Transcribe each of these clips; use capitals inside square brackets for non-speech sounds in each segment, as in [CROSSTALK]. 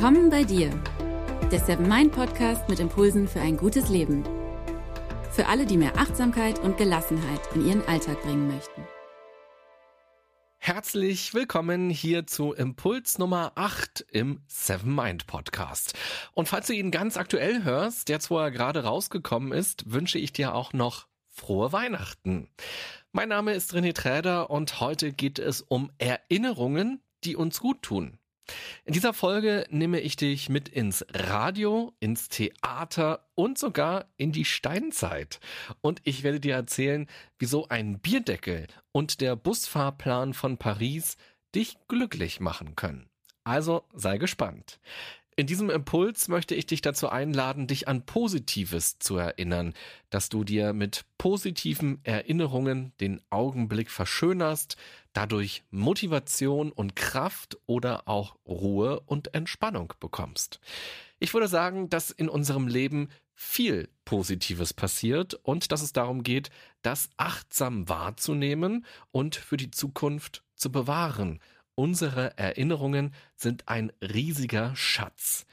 Willkommen bei dir, der Seven Mind Podcast mit Impulsen für ein gutes Leben. Für alle, die mehr Achtsamkeit und Gelassenheit in ihren Alltag bringen möchten. Herzlich willkommen hier zu Impuls Nummer 8 im Seven Mind Podcast. Und falls du ihn ganz aktuell hörst, jetzt wo er gerade rausgekommen ist, wünsche ich dir auch noch frohe Weihnachten. Mein Name ist René Träder und heute geht es um Erinnerungen, die uns gut tun. In dieser Folge nehme ich dich mit ins Radio, ins Theater und sogar in die Steinzeit. Und ich werde dir erzählen, wieso ein Bierdeckel und der Busfahrplan von Paris dich glücklich machen können. Also sei gespannt. In diesem Impuls möchte ich dich dazu einladen, dich an Positives zu erinnern, dass du dir mit positiven Erinnerungen den Augenblick verschönerst, dadurch Motivation und Kraft oder auch Ruhe und Entspannung bekommst. Ich würde sagen, dass in unserem Leben viel Positives passiert und dass es darum geht, das achtsam wahrzunehmen und für die Zukunft zu bewahren Unsere Erinnerungen sind ein riesiger Schatz.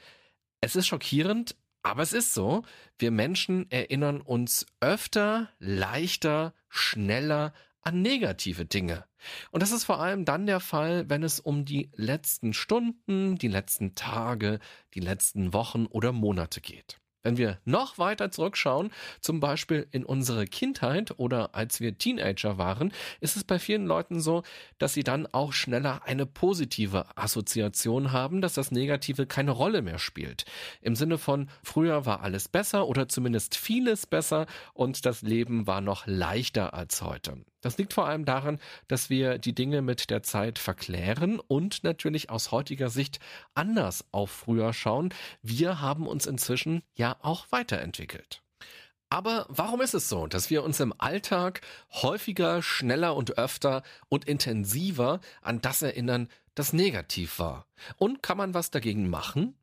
Es ist schockierend, aber es ist so. Wir Menschen erinnern uns öfter, leichter, schneller an negative Dinge. Und das ist vor allem dann der Fall, wenn es um die letzten Stunden, die letzten Tage, die letzten Wochen oder Monate geht. Wenn wir noch weiter zurückschauen, zum Beispiel in unsere Kindheit oder als wir Teenager waren, ist es bei vielen Leuten so, dass sie dann auch schneller eine positive Assoziation haben, dass das Negative keine Rolle mehr spielt. Im Sinne von, früher war alles besser oder zumindest vieles besser und das Leben war noch leichter als heute. Das liegt vor allem daran, dass wir die Dinge mit der Zeit verklären und natürlich aus heutiger Sicht anders auf früher schauen. Wir haben uns inzwischen ja auch weiterentwickelt. Aber warum ist es so, dass wir uns im Alltag häufiger, schneller und öfter und intensiver an das erinnern, das negativ war? Und kann man was dagegen machen?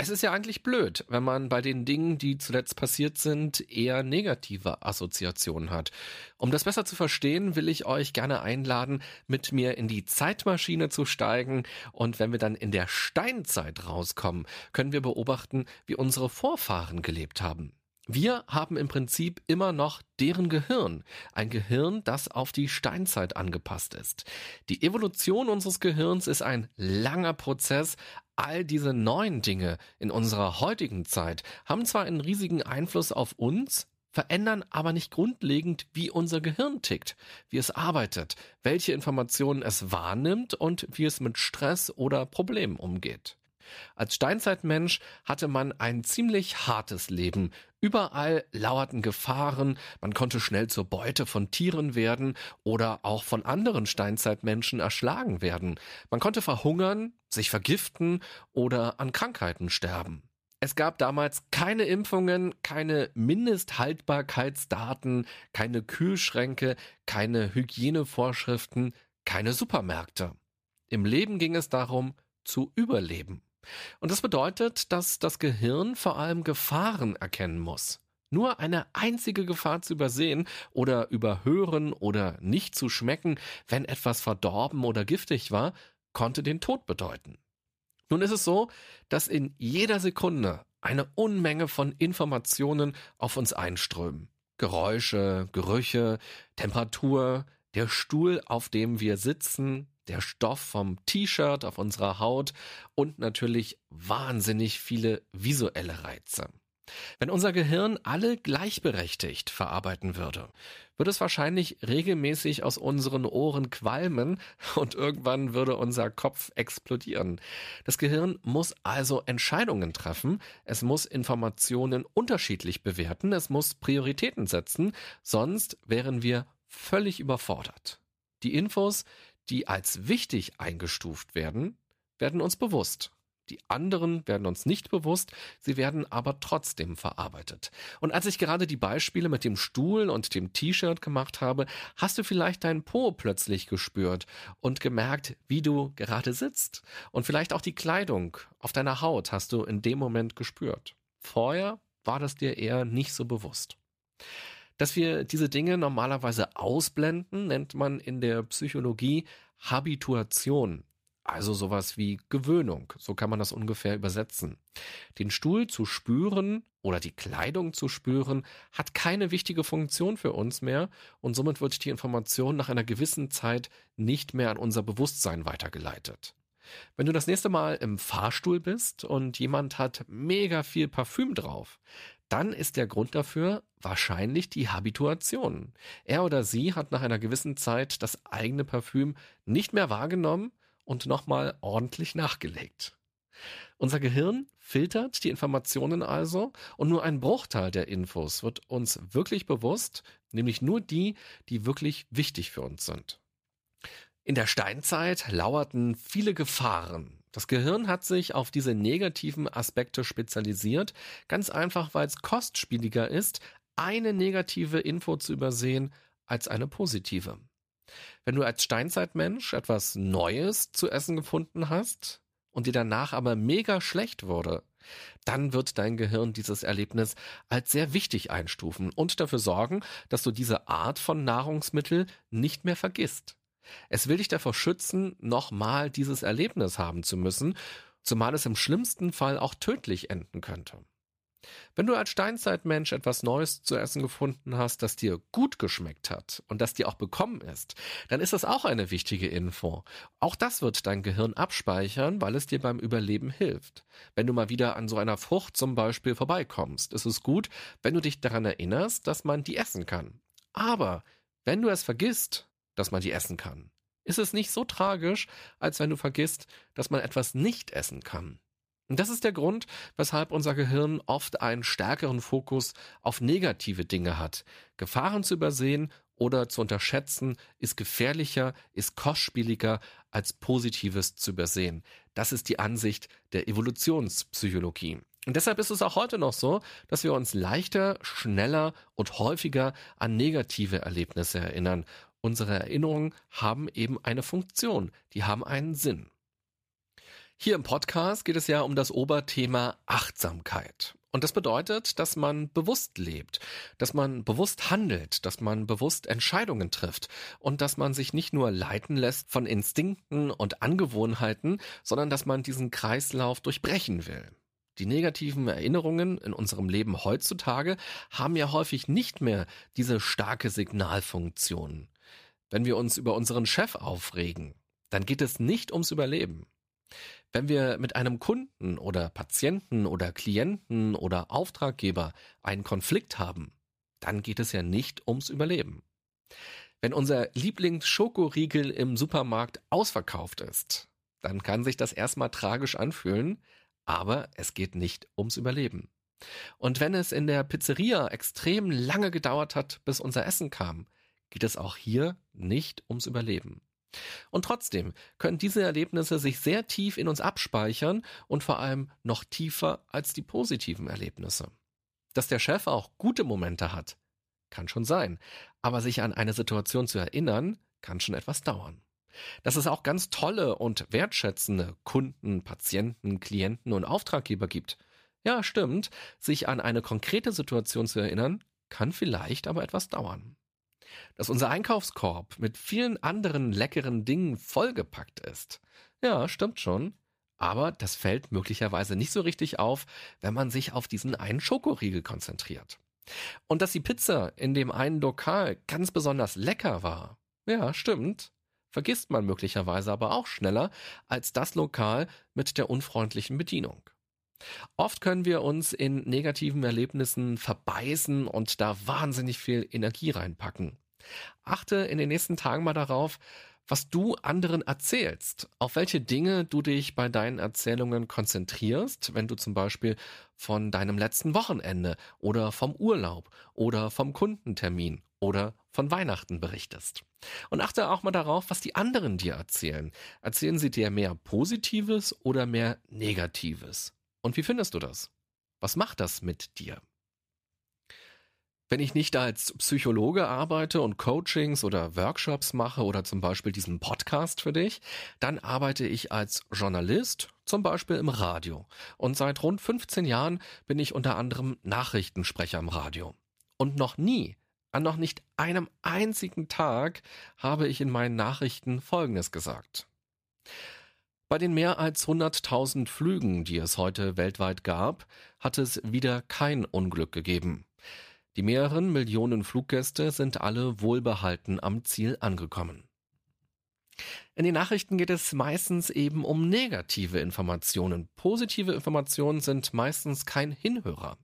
Es ist ja eigentlich blöd, wenn man bei den Dingen, die zuletzt passiert sind, eher negative Assoziationen hat. Um das besser zu verstehen, will ich euch gerne einladen, mit mir in die Zeitmaschine zu steigen und wenn wir dann in der Steinzeit rauskommen, können wir beobachten, wie unsere Vorfahren gelebt haben. Wir haben im Prinzip immer noch deren Gehirn. Ein Gehirn, das auf die Steinzeit angepasst ist. Die Evolution unseres Gehirns ist ein langer Prozess. All diese neuen Dinge in unserer heutigen Zeit haben zwar einen riesigen Einfluss auf uns, verändern aber nicht grundlegend, wie unser Gehirn tickt, wie es arbeitet, welche Informationen es wahrnimmt und wie es mit Stress oder Problemen umgeht. Als Steinzeitmensch hatte man ein ziemlich hartes Leben. Überall lauerten Gefahren, man konnte schnell zur Beute von Tieren werden oder auch von anderen Steinzeitmenschen erschlagen werden. Man konnte verhungern, sich vergiften oder an Krankheiten sterben. Es gab damals keine Impfungen, keine Mindesthaltbarkeitsdaten, keine Kühlschränke, keine Hygienevorschriften, keine Supermärkte. Im Leben ging es darum, zu überleben. Und das bedeutet, dass das Gehirn vor allem Gefahren erkennen muss. Nur eine einzige Gefahr zu übersehen oder überhören oder nicht zu schmecken, wenn etwas verdorben oder giftig war, konnte den Tod bedeuten. Nun ist es so, dass in jeder Sekunde eine Unmenge von Informationen auf uns einströmen. Geräusche, Gerüche, Temperatur, der Stuhl, auf dem wir sitzen, der Stoff vom T-Shirt auf unserer Haut und natürlich wahnsinnig viele visuelle Reize. Wenn unser Gehirn alle gleichberechtigt verarbeiten würde, würde es wahrscheinlich regelmäßig aus unseren Ohren qualmen und irgendwann würde unser Kopf explodieren. Das Gehirn muss also Entscheidungen treffen, es muss Informationen unterschiedlich bewerten, es muss Prioritäten setzen, sonst wären wir völlig überfordert. Die Infos, die als wichtig eingestuft werden, werden uns bewusst. Die anderen werden uns nicht bewusst, sie werden aber trotzdem verarbeitet. Und als ich gerade die Beispiele mit dem Stuhl und dem T-Shirt gemacht habe, hast du vielleicht deinen Po plötzlich gespürt und gemerkt, wie du gerade sitzt. Und vielleicht auch die Kleidung auf deiner Haut hast du in dem Moment gespürt. Vorher war das dir eher nicht so bewusst. Dass wir diese Dinge normalerweise ausblenden, nennt man in der Psychologie Habituation. also sowas wie Gewöhnung, so kann man das ungefähr übersetzen. Den Stuhl zu spüren oder die Kleidung zu spüren, hat keine wichtige Funktion für uns mehr und somit wird die Information nach einer gewissen Zeit nicht mehr an unser Bewusstsein weitergeleitet. Wenn du das nächste Mal im Fahrstuhl bist und jemand hat mega viel Parfüm drauf, dann ist der Grund dafür wahrscheinlich die Habituation. Er oder sie hat nach einer gewissen Zeit das eigene Parfüm nicht mehr wahrgenommen und nochmal ordentlich nachgelegt. Unser Gehirn filtert die Informationen also und nur ein Bruchteil der Infos wird uns wirklich bewusst, nämlich nur die, die wirklich wichtig für uns sind. In der Steinzeit lauerten viele Gefahren. Das Gehirn hat sich auf diese negativen Aspekte spezialisiert, ganz einfach, weil es kostspieliger ist, eine negative Info zu übersehen als eine positive. Wenn du als Steinzeitmensch etwas Neues zu essen gefunden hast und dir danach aber mega schlecht wurde, dann wird dein Gehirn dieses Erlebnis als sehr wichtig einstufen und dafür sorgen, dass du diese Art von Nahrungsmittel nicht mehr vergisst. Es will dich davor schützen, nochmal dieses Erlebnis haben zu müssen, zumal es im schlimmsten Fall auch tödlich enden könnte. Wenn du als Steinzeitmensch etwas Neues zu essen gefunden hast, das dir gut geschmeckt hat und das dir auch bekommen ist, dann ist das auch eine wichtige Info. Auch das wird dein Gehirn abspeichern, weil es dir beim Überleben hilft. Wenn du mal wieder an so einer Frucht zum Beispiel vorbeikommst, ist es gut, wenn du dich daran erinnerst, dass man die essen kann. Aber wenn du es vergisst, dass man die essen kann. Ist es nicht so tragisch, als wenn du vergisst, dass man etwas nicht essen kann. Und das ist der Grund, weshalb unser Gehirn oft einen stärkeren Fokus auf negative Dinge hat. Gefahren zu übersehen oder zu unterschätzen ist gefährlicher, ist kostspieliger als Positives zu übersehen. Das ist die Ansicht der Evolutionspsychologie. Und deshalb ist es auch heute noch so, dass wir uns leichter, schneller und häufiger an negative Erlebnisse erinnern Unsere Erinnerungen haben eben eine Funktion, die haben einen Sinn. Hier im Podcast geht es ja um das Oberthema Achtsamkeit. Und das bedeutet, dass man bewusst lebt, dass man bewusst handelt, dass man bewusst Entscheidungen trifft und dass man sich nicht nur leiten lässt von Instinkten und Angewohnheiten, sondern dass man diesen Kreislauf durchbrechen will. Die negativen Erinnerungen in unserem Leben heutzutage haben ja häufig nicht mehr diese starke Signalfunktion. Wenn wir uns über unseren Chef aufregen, dann geht es nicht ums Überleben. Wenn wir mit einem Kunden oder Patienten oder Klienten oder Auftraggeber einen Konflikt haben, dann geht es ja nicht ums Überleben. Wenn unser Lieblingsschokoriegel im Supermarkt ausverkauft ist, dann kann sich das erstmal tragisch anfühlen, aber es geht nicht ums Überleben. Und wenn es in der Pizzeria extrem lange gedauert hat, bis unser Essen kam, geht es auch hier nicht ums Überleben. Und trotzdem können diese Erlebnisse sich sehr tief in uns abspeichern und vor allem noch tiefer als die positiven Erlebnisse. Dass der Chef auch gute Momente hat, kann schon sein, aber sich an eine Situation zu erinnern, kann schon etwas dauern. Dass es auch ganz tolle und wertschätzende Kunden, Patienten, Klienten und Auftraggeber gibt. Ja, stimmt, sich an eine konkrete Situation zu erinnern, kann vielleicht aber etwas dauern dass unser Einkaufskorb mit vielen anderen leckeren Dingen vollgepackt ist. Ja, stimmt schon. Aber das fällt möglicherweise nicht so richtig auf, wenn man sich auf diesen einen Schokoriegel konzentriert. Und dass die Pizza in dem einen Lokal ganz besonders lecker war. Ja, stimmt. Vergisst man möglicherweise aber auch schneller als das Lokal mit der unfreundlichen Bedienung. Oft können wir uns in negativen Erlebnissen verbeißen und da wahnsinnig viel Energie reinpacken. Achte in den nächsten Tagen mal darauf, was du anderen erzählst, auf welche Dinge du dich bei deinen Erzählungen konzentrierst, wenn du zum Beispiel von deinem letzten Wochenende oder vom Urlaub oder vom Kundentermin oder von Weihnachten berichtest. Und achte auch mal darauf, was die anderen dir erzählen. Erzählen sie dir mehr Positives oder mehr Negatives? Und wie findest du das? Was macht das mit dir? Wenn ich nicht als Psychologe arbeite und Coachings oder Workshops mache oder zum Beispiel diesen Podcast für dich, dann arbeite ich als Journalist, zum Beispiel im Radio. Und seit rund 15 Jahren bin ich unter anderem Nachrichtensprecher im Radio. Und noch nie, an noch nicht einem einzigen Tag, habe ich in meinen Nachrichten Folgendes gesagt. Bei den mehr als 100.000 Flügen, die es heute weltweit gab, hat es wieder kein Unglück gegeben. Die mehreren Millionen Fluggäste sind alle wohlbehalten am Ziel angekommen. In den Nachrichten geht es meistens eben um negative Informationen. Positive Informationen sind meistens kein Hinhörer.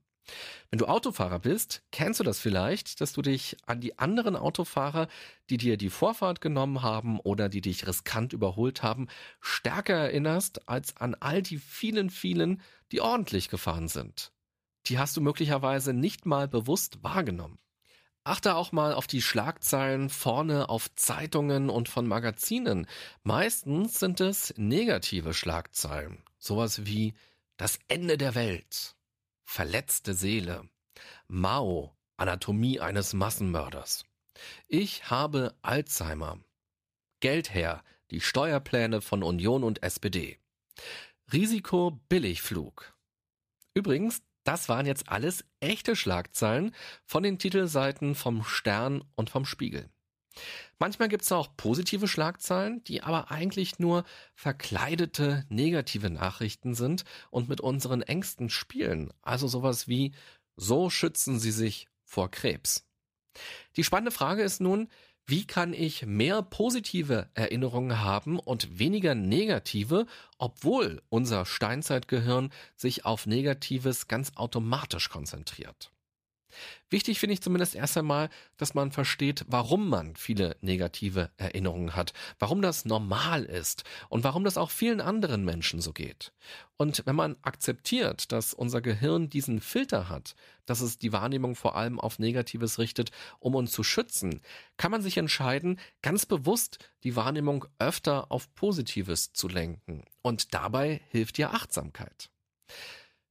Wenn du Autofahrer bist, kennst du das vielleicht, dass du dich an die anderen Autofahrer, die dir die Vorfahrt genommen haben oder die dich riskant überholt haben, stärker erinnerst als an all die vielen, vielen, die ordentlich gefahren sind. Die hast du möglicherweise nicht mal bewusst wahrgenommen. Achte auch mal auf die Schlagzeilen vorne auf Zeitungen und von Magazinen. Meistens sind es negative Schlagzeilen. Sowas wie das Ende der Welt, verletzte Seele, Mao, Anatomie eines Massenmörders. Ich habe Alzheimer. Geld her, die Steuerpläne von Union und SPD. Risiko Billigflug. Übrigens, das waren jetzt alles echte Schlagzeilen von den Titelseiten vom Stern und vom Spiegel. Manchmal gibt es auch positive Schlagzeilen, die aber eigentlich nur verkleidete negative Nachrichten sind und mit unseren Ängsten spielen. Also sowas wie So schützen Sie sich vor Krebs. Die spannende Frage ist nun, wie kann ich mehr positive Erinnerungen haben und weniger negative, obwohl unser Steinzeitgehirn sich auf Negatives ganz automatisch konzentriert? Wichtig finde ich zumindest erst einmal, dass man versteht, warum man viele negative Erinnerungen hat, warum das normal ist und warum das auch vielen anderen Menschen so geht. Und wenn man akzeptiert, dass unser Gehirn diesen Filter hat, dass es die Wahrnehmung vor allem auf Negatives richtet, um uns zu schützen, kann man sich entscheiden, ganz bewusst die Wahrnehmung öfter auf Positives zu lenken. Und dabei hilft dir Achtsamkeit.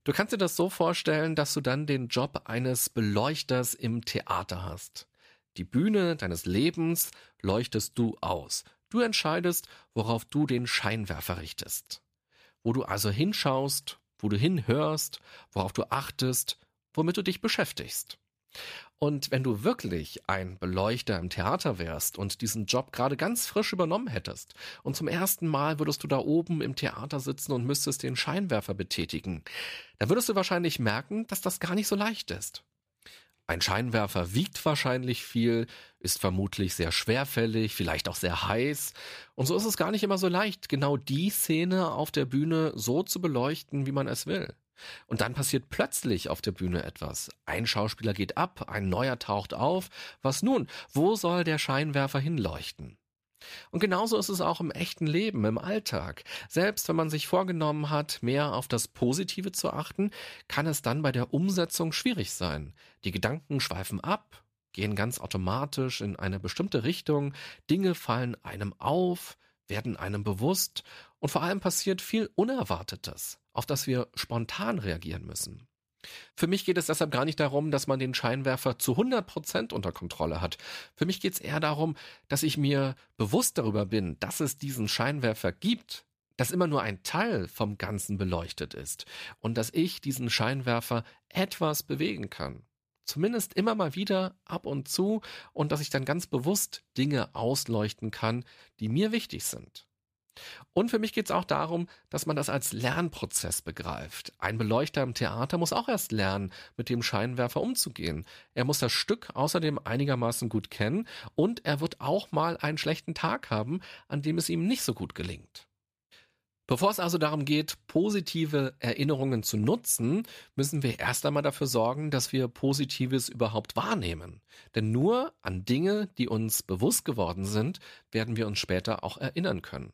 Du kannst dir das so vorstellen, dass du dann den Job eines Beleuchters im Theater hast. Die Bühne deines Lebens leuchtest du aus. Du entscheidest, worauf du den Scheinwerfer richtest. Wo du also hinschaust, wo du hinhörst, worauf du achtest, womit du dich beschäftigst. Und wenn du wirklich ein Beleuchter im Theater wärst und diesen Job gerade ganz frisch übernommen hättest und zum ersten Mal würdest du da oben im Theater sitzen und müsstest den Scheinwerfer betätigen, dann würdest du wahrscheinlich merken, dass das gar nicht so leicht ist. Ein Scheinwerfer wiegt wahrscheinlich viel, ist vermutlich sehr schwerfällig, vielleicht auch sehr heiß. Und so ist es gar nicht immer so leicht, genau die Szene auf der Bühne so zu beleuchten, wie man es will. Und dann passiert plötzlich auf der Bühne etwas. Ein Schauspieler geht ab, ein neuer taucht auf. Was nun? Wo soll der Scheinwerfer hinleuchten? Und genauso ist es auch im echten Leben, im Alltag. Selbst wenn man sich vorgenommen hat, mehr auf das Positive zu achten, kann es dann bei der Umsetzung schwierig sein. Die Gedanken schweifen ab, gehen ganz automatisch in eine bestimmte Richtung, Dinge fallen einem auf, werden einem bewusst und vor allem passiert viel Unerwartetes, auf das wir spontan reagieren müssen. Für mich geht es deshalb gar nicht darum, dass man den Scheinwerfer zu 100 Prozent unter Kontrolle hat. Für mich geht es eher darum, dass ich mir bewusst darüber bin, dass es diesen Scheinwerfer gibt, dass immer nur ein Teil vom Ganzen beleuchtet ist und dass ich diesen Scheinwerfer etwas bewegen kann. Zumindest immer mal wieder ab und zu und dass ich dann ganz bewusst Dinge ausleuchten kann, die mir wichtig sind. Und für mich geht es auch darum, dass man das als Lernprozess begreift. Ein Beleuchter im Theater muss auch erst lernen, mit dem Scheinwerfer umzugehen. Er muss das Stück außerdem einigermaßen gut kennen und er wird auch mal einen schlechten Tag haben, an dem es ihm nicht so gut gelingt. Bevor es also darum geht, positive Erinnerungen zu nutzen, müssen wir erst einmal dafür sorgen, dass wir Positives überhaupt wahrnehmen. Denn nur an Dinge, die uns bewusst geworden sind, werden wir uns später auch erinnern können.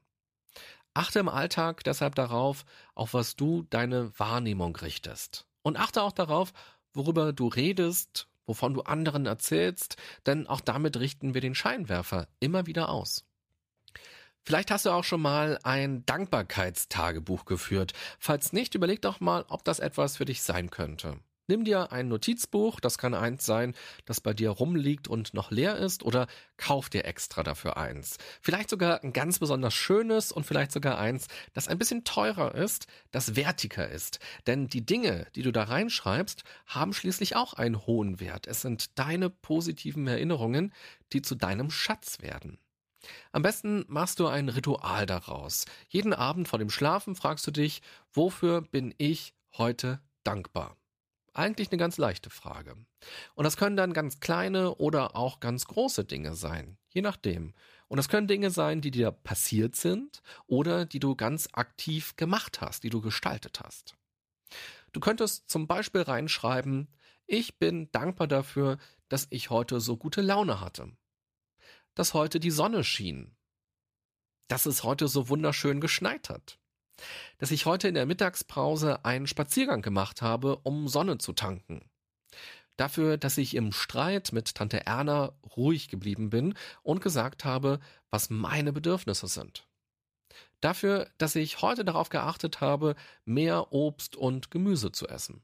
Achte im Alltag deshalb darauf, auf was du deine Wahrnehmung richtest. Und achte auch darauf, worüber du redest, wovon du anderen erzählst, denn auch damit richten wir den Scheinwerfer immer wieder aus. Vielleicht hast du auch schon mal ein Dankbarkeitstagebuch geführt. Falls nicht, überleg doch mal, ob das etwas für dich sein könnte. Nimm dir ein Notizbuch, das kann eins sein, das bei dir rumliegt und noch leer ist, oder kauf dir extra dafür eins. Vielleicht sogar ein ganz besonders schönes und vielleicht sogar eins, das ein bisschen teurer ist, das wertiger ist. Denn die Dinge, die du da reinschreibst, haben schließlich auch einen hohen Wert. Es sind deine positiven Erinnerungen, die zu deinem Schatz werden. Am besten machst du ein Ritual daraus. Jeden Abend vor dem Schlafen fragst du dich, wofür bin ich heute dankbar? Eigentlich eine ganz leichte Frage. Und das können dann ganz kleine oder auch ganz große Dinge sein, je nachdem. Und das können Dinge sein, die dir passiert sind oder die du ganz aktiv gemacht hast, die du gestaltet hast. Du könntest zum Beispiel reinschreiben, ich bin dankbar dafür, dass ich heute so gute Laune hatte. Dass heute die Sonne schien. Dass es heute so wunderschön geschneit hat dass ich heute in der Mittagspause einen Spaziergang gemacht habe, um Sonne zu tanken. Dafür, dass ich im Streit mit Tante Erna ruhig geblieben bin und gesagt habe, was meine Bedürfnisse sind. Dafür, dass ich heute darauf geachtet habe, mehr Obst und Gemüse zu essen.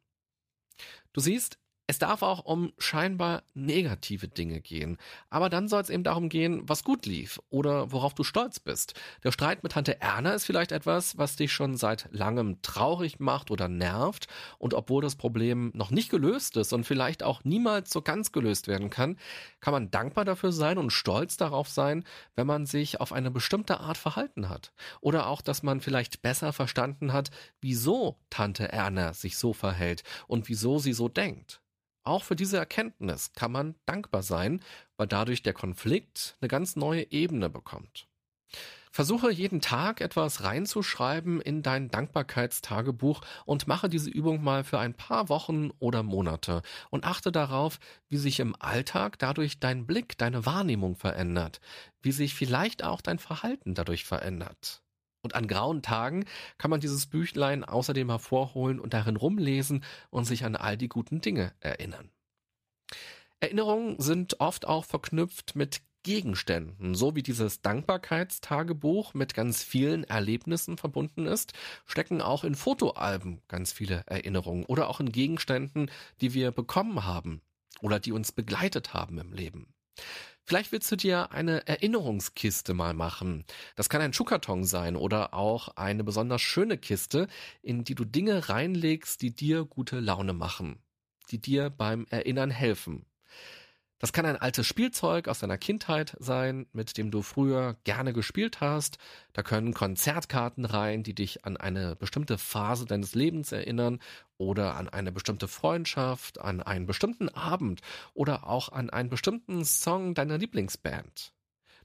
Du siehst, es darf auch um scheinbar negative Dinge gehen. Aber dann soll es eben darum gehen, was gut lief oder worauf du stolz bist. Der Streit mit Tante Erna ist vielleicht etwas, was dich schon seit langem traurig macht oder nervt. Und obwohl das Problem noch nicht gelöst ist und vielleicht auch niemals so ganz gelöst werden kann, kann man dankbar dafür sein und stolz darauf sein, wenn man sich auf eine bestimmte Art verhalten hat. Oder auch, dass man vielleicht besser verstanden hat, wieso Tante Erna sich so verhält und wieso sie so denkt. Auch für diese Erkenntnis kann man dankbar sein, weil dadurch der Konflikt eine ganz neue Ebene bekommt. Versuche jeden Tag etwas reinzuschreiben in dein Dankbarkeitstagebuch und mache diese Übung mal für ein paar Wochen oder Monate und achte darauf, wie sich im Alltag dadurch dein Blick, deine Wahrnehmung verändert, wie sich vielleicht auch dein Verhalten dadurch verändert. Und an grauen Tagen kann man dieses Büchlein außerdem hervorholen und darin rumlesen und sich an all die guten Dinge erinnern. Erinnerungen sind oft auch verknüpft mit Gegenständen, so wie dieses Dankbarkeitstagebuch mit ganz vielen Erlebnissen verbunden ist, stecken auch in Fotoalben ganz viele Erinnerungen oder auch in Gegenständen, die wir bekommen haben oder die uns begleitet haben im Leben. Vielleicht willst du dir eine Erinnerungskiste mal machen. Das kann ein Schuhkarton sein oder auch eine besonders schöne Kiste, in die du Dinge reinlegst, die dir gute Laune machen, die dir beim Erinnern helfen. Das kann ein altes Spielzeug aus deiner Kindheit sein, mit dem du früher gerne gespielt hast. Da können Konzertkarten rein, die dich an eine bestimmte Phase deines Lebens erinnern oder an eine bestimmte Freundschaft, an einen bestimmten Abend oder auch an einen bestimmten Song deiner Lieblingsband.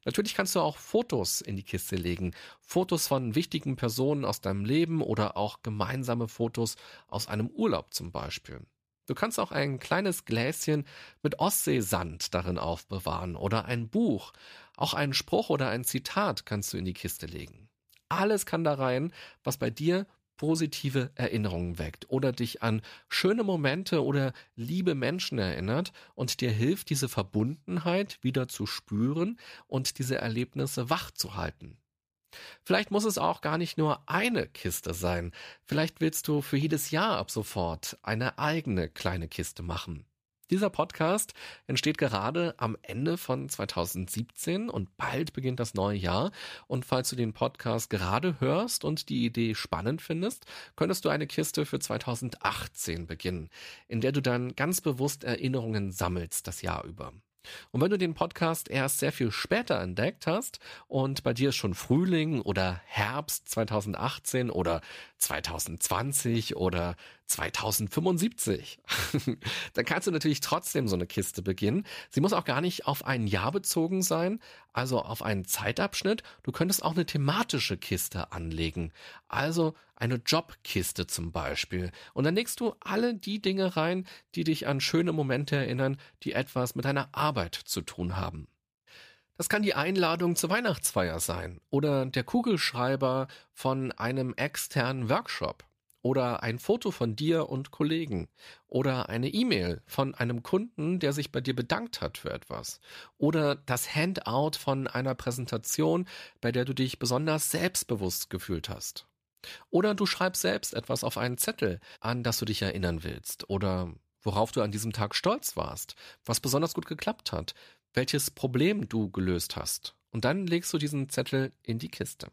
Natürlich kannst du auch Fotos in die Kiste legen. Fotos von wichtigen Personen aus deinem Leben oder auch gemeinsame Fotos aus einem Urlaub zum Beispiel. Du kannst auch ein kleines Gläschen mit Ostseesand darin aufbewahren oder ein Buch. Auch einen Spruch oder ein Zitat kannst du in die Kiste legen. Alles kann da rein, was bei dir positive Erinnerungen weckt oder dich an schöne Momente oder liebe Menschen erinnert und dir hilft, diese Verbundenheit wieder zu spüren und diese Erlebnisse wach zu halten. Vielleicht muss es auch gar nicht nur eine Kiste sein. Vielleicht willst du für jedes Jahr ab sofort eine eigene kleine Kiste machen. Dieser Podcast entsteht gerade am Ende von 2017 und bald beginnt das neue Jahr. Und falls du den Podcast gerade hörst und die Idee spannend findest, könntest du eine Kiste für 2018 beginnen, in der du dann ganz bewusst Erinnerungen sammelst das Jahr über. Und wenn du den Podcast erst sehr viel später entdeckt hast und bei dir ist schon Frühling oder Herbst 2018 oder 2020 oder 2075. [LAUGHS] Dann kannst du natürlich trotzdem so eine Kiste beginnen. Sie muss auch gar nicht auf ein Jahr bezogen sein, also auf einen Zeitabschnitt. Du könntest auch eine thematische Kiste anlegen, also eine Jobkiste zum Beispiel. Und dann legst du alle die Dinge rein, die dich an schöne Momente erinnern, die etwas mit deiner Arbeit zu tun haben. Das kann die Einladung zur Weihnachtsfeier sein oder der Kugelschreiber von einem externen Workshop oder ein Foto von dir und Kollegen oder eine E-Mail von einem Kunden, der sich bei dir bedankt hat für etwas oder das Handout von einer Präsentation, bei der du dich besonders selbstbewusst gefühlt hast. Oder du schreibst selbst etwas auf einen Zettel, an das du dich erinnern willst oder worauf du an diesem Tag stolz warst, was besonders gut geklappt hat, welches Problem du gelöst hast. Und dann legst du diesen Zettel in die Kiste.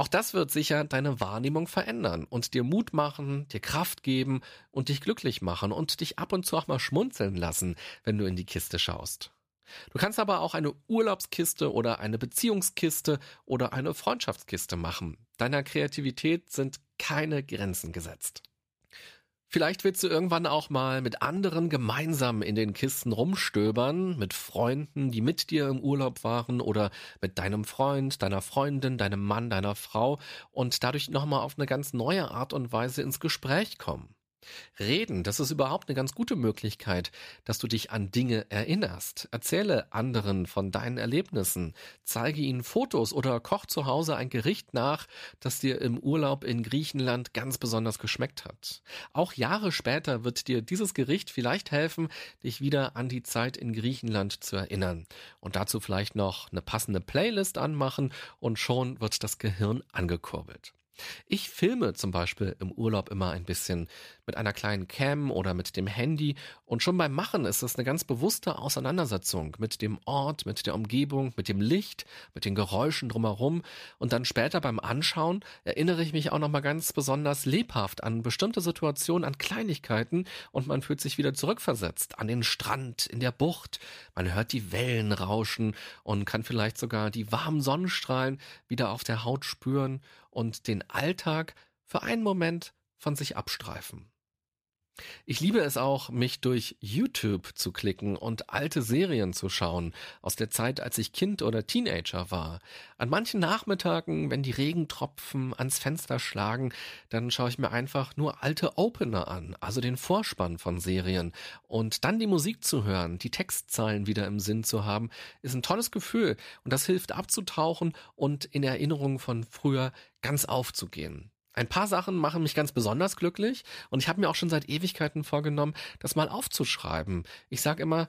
Auch das wird sicher deine Wahrnehmung verändern und dir Mut machen, dir Kraft geben und dich glücklich machen und dich ab und zu auch mal schmunzeln lassen, wenn du in die Kiste schaust. Du kannst aber auch eine Urlaubskiste oder eine Beziehungskiste oder eine Freundschaftskiste machen. Deiner Kreativität sind keine Grenzen gesetzt. Vielleicht willst du irgendwann auch mal mit anderen gemeinsam in den Kisten rumstöbern, mit Freunden, die mit dir im Urlaub waren oder mit deinem Freund, deiner Freundin, deinem Mann, deiner Frau und dadurch nochmal auf eine ganz neue Art und Weise ins Gespräch kommen. Reden, das ist überhaupt eine ganz gute Möglichkeit, dass du dich an Dinge erinnerst. Erzähle anderen von deinen Erlebnissen, zeige ihnen Fotos oder koch zu Hause ein Gericht nach, das dir im Urlaub in Griechenland ganz besonders geschmeckt hat. Auch Jahre später wird dir dieses Gericht vielleicht helfen, dich wieder an die Zeit in Griechenland zu erinnern. Und dazu vielleicht noch eine passende Playlist anmachen und schon wird das Gehirn angekurbelt. Ich filme zum Beispiel im Urlaub immer ein bisschen mit einer kleinen Cam oder mit dem Handy. Und schon beim Machen ist es eine ganz bewusste Auseinandersetzung mit dem Ort, mit der Umgebung, mit dem Licht, mit den Geräuschen drumherum. Und dann später beim Anschauen erinnere ich mich auch nochmal ganz besonders lebhaft an bestimmte Situationen, an Kleinigkeiten. Und man fühlt sich wieder zurückversetzt an den Strand, in der Bucht, man hört die Wellen rauschen und kann vielleicht sogar die warmen Sonnenstrahlen wieder auf der Haut spüren und den Alltag für einen Moment von sich abstreifen. Ich liebe es auch, mich durch YouTube zu klicken und alte Serien zu schauen, aus der Zeit, als ich Kind oder Teenager war. An manchen Nachmittagen, wenn die Regentropfen ans Fenster schlagen, dann schaue ich mir einfach nur alte Opener an, also den Vorspann von Serien. Und dann die Musik zu hören, die Textzeilen wieder im Sinn zu haben, ist ein tolles Gefühl und das hilft abzutauchen und in Erinnerungen von früher ganz aufzugehen. Ein paar Sachen machen mich ganz besonders glücklich und ich habe mir auch schon seit Ewigkeiten vorgenommen, das mal aufzuschreiben. Ich sage immer,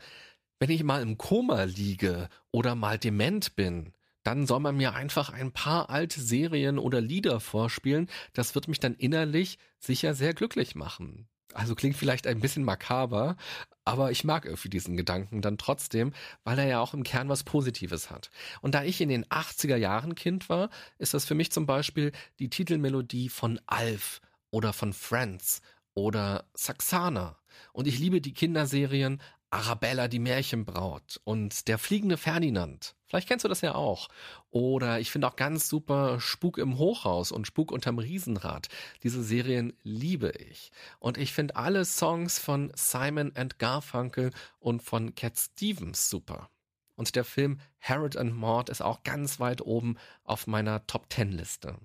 wenn ich mal im Koma liege oder mal dement bin, dann soll man mir einfach ein paar alte Serien oder Lieder vorspielen. Das wird mich dann innerlich sicher sehr glücklich machen. Also klingt vielleicht ein bisschen makaber, aber ich mag irgendwie diesen Gedanken dann trotzdem, weil er ja auch im Kern was Positives hat. Und da ich in den 80er Jahren Kind war, ist das für mich zum Beispiel die Titelmelodie von Alf oder von Friends oder Saxana. Und ich liebe die Kinderserien Arabella die Märchenbraut und der fliegende Ferdinand. Vielleicht kennst du das ja auch. Oder ich finde auch ganz super Spuk im Hochhaus und Spuk unterm Riesenrad. Diese Serien liebe ich. Und ich finde alle Songs von Simon and Garfunkel und von Cat Stevens super. Und der Film Harold and Maud ist auch ganz weit oben auf meiner Top Ten Liste.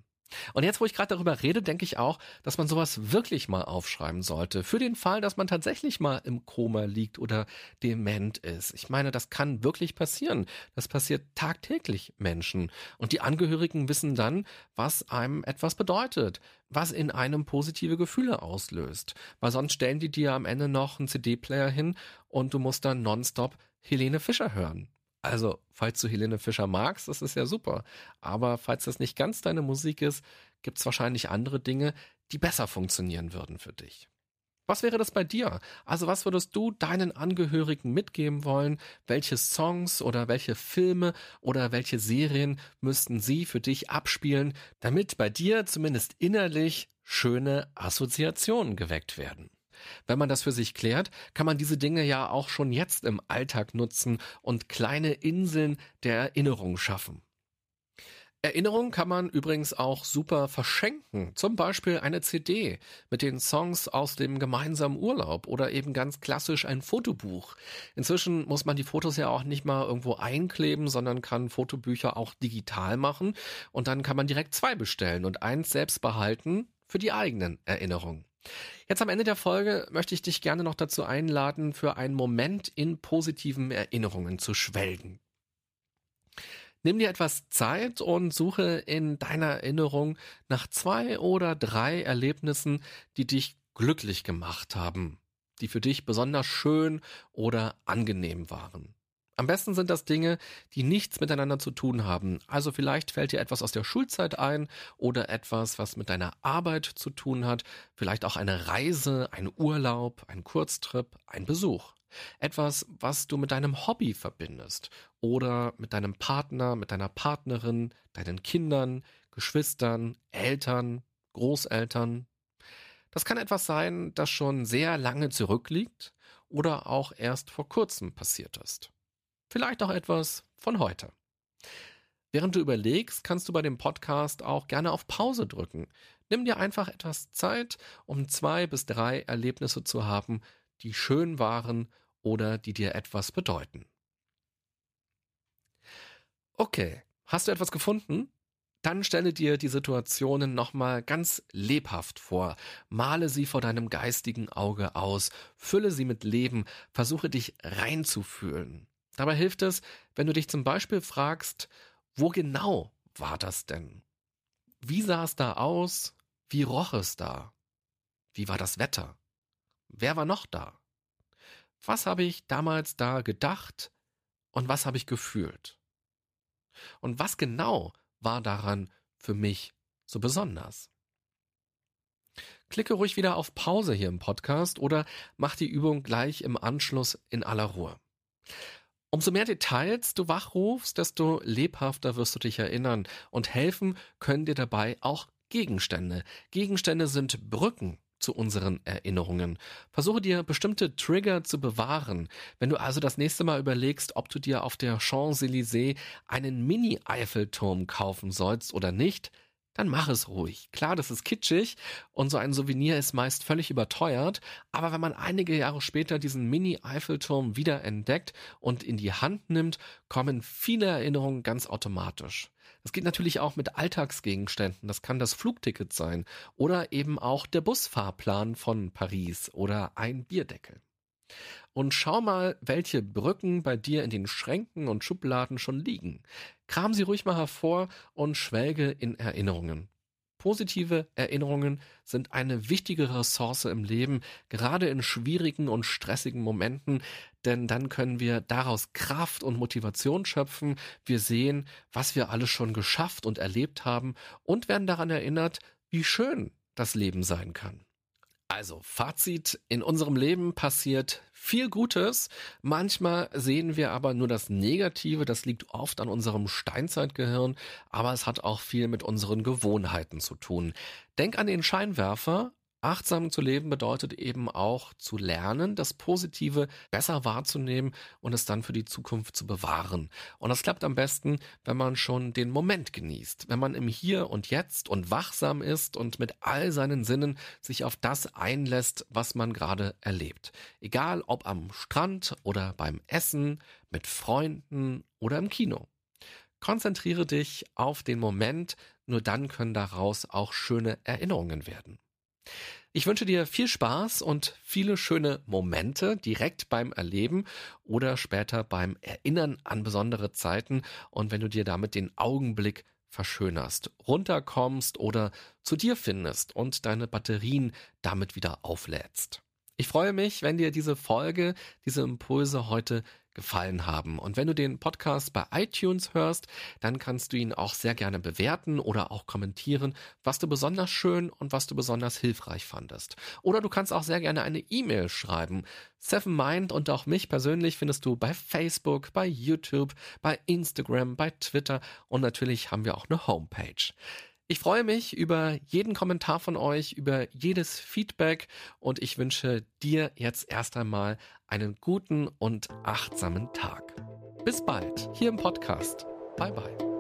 Und jetzt, wo ich gerade darüber rede, denke ich auch, dass man sowas wirklich mal aufschreiben sollte. Für den Fall, dass man tatsächlich mal im Koma liegt oder dement ist. Ich meine, das kann wirklich passieren. Das passiert tagtäglich Menschen. Und die Angehörigen wissen dann, was einem etwas bedeutet, was in einem positive Gefühle auslöst. Weil sonst stellen die dir am Ende noch einen CD-Player hin und du musst dann nonstop Helene Fischer hören. Also, falls du Helene Fischer magst, das ist ja super. Aber falls das nicht ganz deine Musik ist, gibt es wahrscheinlich andere Dinge, die besser funktionieren würden für dich. Was wäre das bei dir? Also was würdest du deinen Angehörigen mitgeben wollen? Welche Songs oder welche Filme oder welche Serien müssten sie für dich abspielen, damit bei dir zumindest innerlich schöne Assoziationen geweckt werden? Wenn man das für sich klärt, kann man diese Dinge ja auch schon jetzt im Alltag nutzen und kleine Inseln der Erinnerung schaffen. Erinnerung kann man übrigens auch super verschenken. Zum Beispiel eine CD mit den Songs aus dem gemeinsamen Urlaub oder eben ganz klassisch ein Fotobuch. Inzwischen muss man die Fotos ja auch nicht mal irgendwo einkleben, sondern kann Fotobücher auch digital machen und dann kann man direkt zwei bestellen und eins selbst behalten für die eigenen Erinnerungen. Jetzt am Ende der Folge möchte ich dich gerne noch dazu einladen, für einen Moment in positiven Erinnerungen zu schwelgen. Nimm dir etwas Zeit und suche in deiner Erinnerung nach zwei oder drei Erlebnissen, die dich glücklich gemacht haben, die für dich besonders schön oder angenehm waren. Am besten sind das Dinge, die nichts miteinander zu tun haben. Also vielleicht fällt dir etwas aus der Schulzeit ein oder etwas, was mit deiner Arbeit zu tun hat. Vielleicht auch eine Reise, ein Urlaub, ein Kurztrip, ein Besuch. Etwas, was du mit deinem Hobby verbindest oder mit deinem Partner, mit deiner Partnerin, deinen Kindern, Geschwistern, Eltern, Großeltern. Das kann etwas sein, das schon sehr lange zurückliegt oder auch erst vor kurzem passiert ist. Vielleicht auch etwas von heute. Während du überlegst, kannst du bei dem Podcast auch gerne auf Pause drücken. Nimm dir einfach etwas Zeit, um zwei bis drei Erlebnisse zu haben, die schön waren oder die dir etwas bedeuten. Okay, hast du etwas gefunden? Dann stelle dir die Situationen nochmal ganz lebhaft vor, male sie vor deinem geistigen Auge aus, fülle sie mit Leben, versuche dich reinzufühlen. Dabei hilft es, wenn du dich zum Beispiel fragst, wo genau war das denn? Wie sah es da aus? Wie roch es da? Wie war das Wetter? Wer war noch da? Was habe ich damals da gedacht und was habe ich gefühlt? Und was genau war daran für mich so besonders? Klicke ruhig wieder auf Pause hier im Podcast oder mach die Übung gleich im Anschluss in aller Ruhe. Umso mehr Details du wachrufst, desto lebhafter wirst du dich erinnern und helfen können dir dabei auch Gegenstände. Gegenstände sind Brücken zu unseren Erinnerungen. Versuche dir bestimmte Trigger zu bewahren. Wenn du also das nächste Mal überlegst, ob du dir auf der Champs-Élysées einen Mini-Eiffelturm kaufen sollst oder nicht, dann mach es ruhig. Klar, das ist kitschig und so ein Souvenir ist meist völlig überteuert, aber wenn man einige Jahre später diesen Mini-Eiffelturm wieder entdeckt und in die Hand nimmt, kommen viele Erinnerungen ganz automatisch. Das geht natürlich auch mit Alltagsgegenständen. Das kann das Flugticket sein oder eben auch der Busfahrplan von Paris oder ein Bierdeckel. Und schau mal, welche Brücken bei dir in den Schränken und Schubladen schon liegen. Kram sie ruhig mal hervor und schwelge in Erinnerungen. Positive Erinnerungen sind eine wichtige Ressource im Leben, gerade in schwierigen und stressigen Momenten, denn dann können wir daraus Kraft und Motivation schöpfen. Wir sehen, was wir alles schon geschafft und erlebt haben und werden daran erinnert, wie schön das Leben sein kann. Also, Fazit, in unserem Leben passiert viel Gutes. Manchmal sehen wir aber nur das Negative. Das liegt oft an unserem Steinzeitgehirn, aber es hat auch viel mit unseren Gewohnheiten zu tun. Denk an den Scheinwerfer. Achtsam zu leben bedeutet eben auch zu lernen, das Positive besser wahrzunehmen und es dann für die Zukunft zu bewahren. Und das klappt am besten, wenn man schon den Moment genießt, wenn man im Hier und Jetzt und wachsam ist und mit all seinen Sinnen sich auf das einlässt, was man gerade erlebt. Egal ob am Strand oder beim Essen, mit Freunden oder im Kino. Konzentriere dich auf den Moment, nur dann können daraus auch schöne Erinnerungen werden. Ich wünsche dir viel Spaß und viele schöne Momente direkt beim Erleben oder später beim Erinnern an besondere Zeiten und wenn du dir damit den Augenblick verschönerst, runterkommst oder zu dir findest und deine Batterien damit wieder auflädst. Ich freue mich, wenn dir diese Folge, diese Impulse heute gefallen haben. Und wenn du den Podcast bei iTunes hörst, dann kannst du ihn auch sehr gerne bewerten oder auch kommentieren, was du besonders schön und was du besonders hilfreich fandest. Oder du kannst auch sehr gerne eine E-Mail schreiben. Seven Mind und auch mich persönlich findest du bei Facebook, bei YouTube, bei Instagram, bei Twitter und natürlich haben wir auch eine Homepage. Ich freue mich über jeden Kommentar von euch, über jedes Feedback und ich wünsche dir jetzt erst einmal einen guten und achtsamen Tag. Bis bald hier im Podcast. Bye bye.